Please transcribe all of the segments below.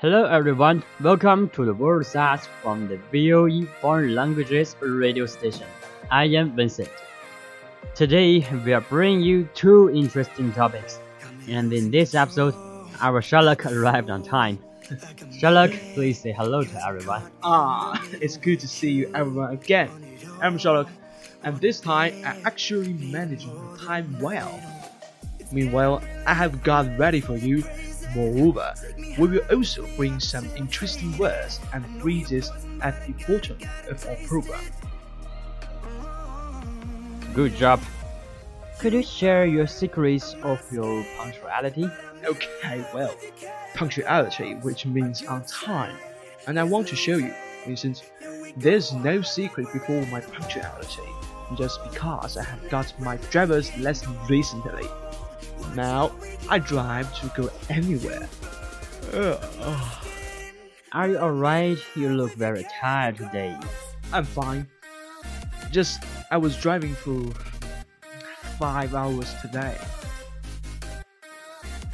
Hello everyone, welcome to the World Says from the VOE Foreign Languages radio station. I am Vincent. Today we are bringing you two interesting topics, and in this episode, our Sherlock arrived on time. Sherlock, please say hello to everyone. Ah, it's good to see you everyone again. I'm Sherlock, and this time I actually managed my time well. Meanwhile, I have got ready for you. Moreover, we will also bring some interesting words and phrases at the bottom of our program. Good job. Could you share your secrets of your punctuality? Okay, well, punctuality, which means on time, and I want to show you, Vincent, there's no secret before my punctuality, just because I have got my driver's lesson recently. Now, I drive to go anywhere. Ugh, Are you alright? You look very tired today. I'm fine. Just, I was driving for five hours today.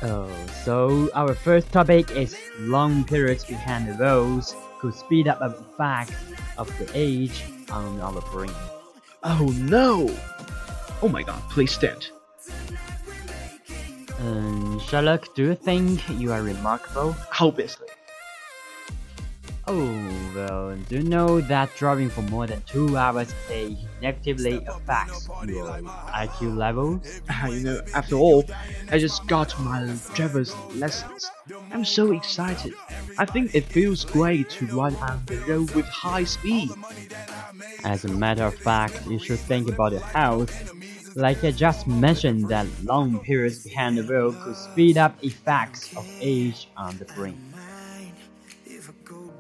Oh, so our first topic is long periods behind the roads could speed up the effect of the age on our brain. Oh no! Oh my god, please stand. Um, Sherlock, do you think you are remarkable? Obviously. Oh, well, do you know that driving for more than two hours a day negatively affects your IQ levels? you know, after all, I just got my driver's license. I'm so excited. I think it feels great to ride on the road with high speed. As a matter of fact, you should think about your health. Like I just mentioned that long periods behind the wheel could speed up effects of age on the brain.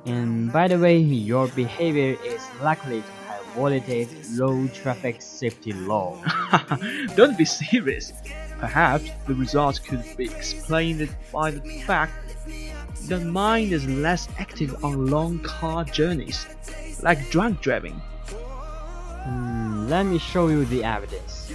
And by the way, your behavior is likely to have violated road traffic safety law. Don't be serious. Perhaps the result could be explained by the fact that mind is less active on long car journeys, like drunk driving. Hmm, let me show you the evidence.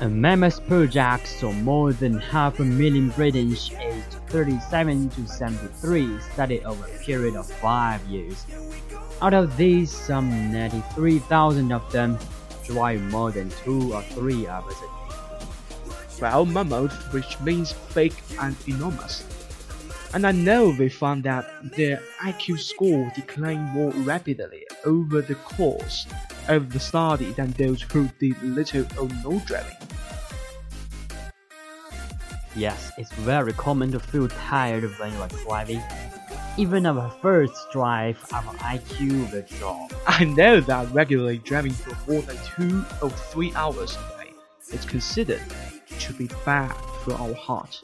A mammoth project saw more than half a million Britons aged 37 to 73 studied over a period of 5 years. Out of these, some 93,000 of them drive more than 2 or 3 hours a day. Well, mammoth, which means big and enormous. And I know they found that their IQ score declined more rapidly over the course of the study than those who did little or no driving. Yes, it's very common to feel tired when you are driving. Even our first drive, our IQ will drop. I know that regularly driving for more than two or three hours a day is considered to be bad for our heart.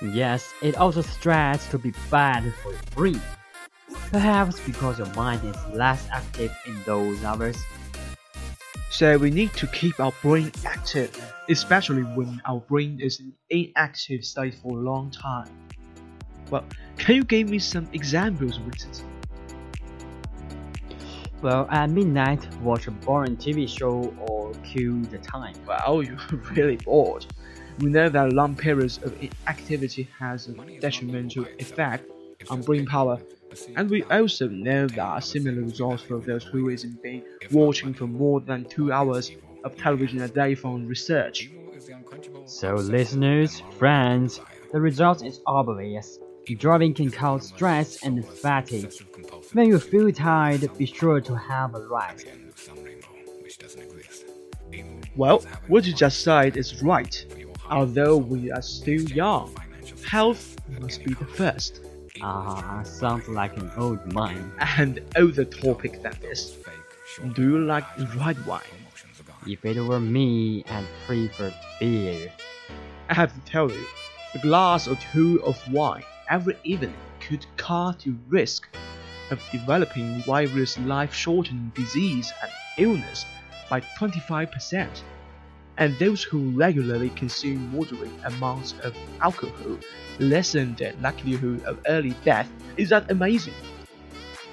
Yes, it also stressed to be bad for your brain. Perhaps because your mind is less active in those hours. So we need to keep our brain active, especially when our brain is in inactive state for a long time. Well, can you give me some examples, Vincent? Well, at midnight, watch a boring TV show or kill the time. Well, you're really bored. We know that long periods of inactivity has a detrimental effect on brain power, and we also know that similar results for those who isn't been watching for more than two hours of television a day from research. So, listeners, friends, the result is obvious. Driving can cause stress and fatigue. When you feel tired, be sure to have a rest. Well, what you just said is right. Although we are still young, health must be the first. Ah, sounds like an old mind. And older topic that is. Do you like red wine? If it were me, I'd prefer beer. I have to tell you, a glass or two of wine every evening could cut your risk of developing various life-shortening disease and illness by 25%. And those who regularly consume moderate amounts of alcohol lessen the likelihood of early death. Is that amazing?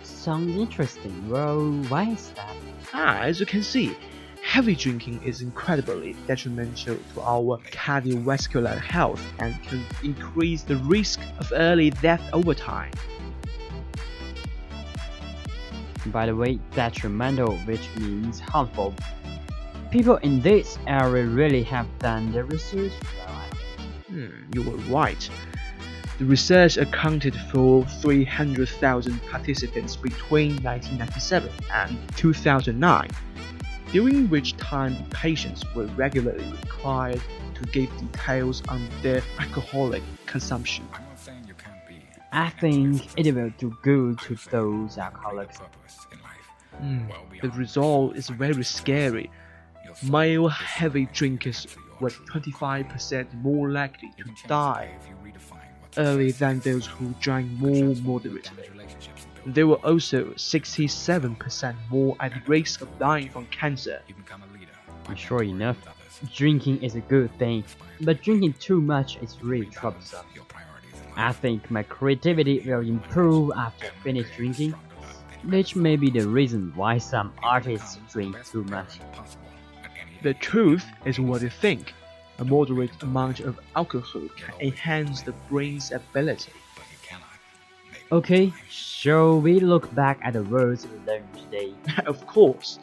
Sounds interesting. Well, why is that? Ah, as you can see, heavy drinking is incredibly detrimental to our cardiovascular health and can increase the risk of early death over time. By the way, detrimental, which means harmful. People in this area really have done their research. Hmm, you were right. The research accounted for 300,000 participants between 1997 and 2009, during which time patients were regularly required to give details on their alcoholic consumption. I think it will do good to those alcoholics. Mm, the result is very scary. Male heavy drinkers were 25% more likely to die early than those who drank more moderately. They were also 67% more at risk of dying from cancer. Sure enough, drinking is a good thing, but drinking too much is really troublesome. I think my creativity will improve after I finish drinking, which may be the reason why some artists drink too much. The truth is what you think. A moderate amount of alcohol can enhance the brain's ability. Okay, shall we look back at the words we learned today? of course.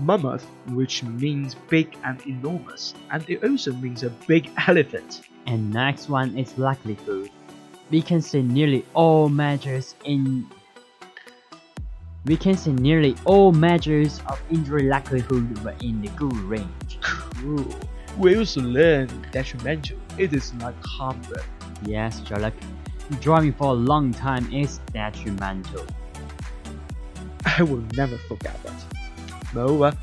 Mammoth, which means big and enormous, and it also means a big elephant. And next one is likelihood. We can say nearly all measures in we can see nearly all measures of injury likelihood were in the good range. Cool. We also learned detrimental. It is not harmful. Yes, Sherlock. Driving for a long time is detrimental. I will never forget that. Moreover,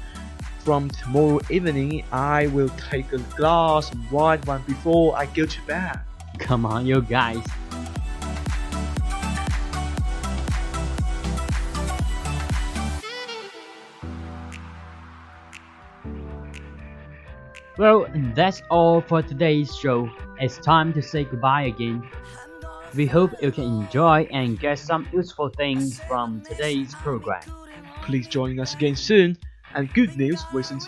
from tomorrow evening, I will take a glass of white wine before I go to bed. Come on, you guys. Well, that's all for today's show. It's time to say goodbye again. We hope you can enjoy and get some useful things from today's program. Please join us again soon. And good news, Wilson.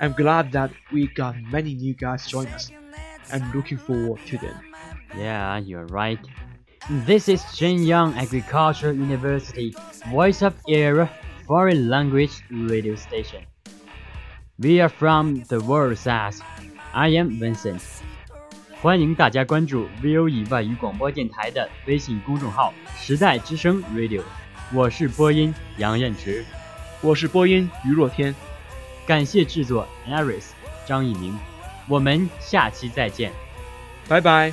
I'm glad that we got many new guys join us. I'm looking forward to them. Yeah, you're right. This is Shenyang Agricultural University Voice of Era Foreign Language Radio Station. We are from the world says. I am Vincent. 欢迎大家关注 VOE 外语广播电台的微信公众号“时代之声 Radio”，我是播音杨彦驰，我是播音于若天，感谢制作 Aris 张一鸣，我们下期再见，拜拜。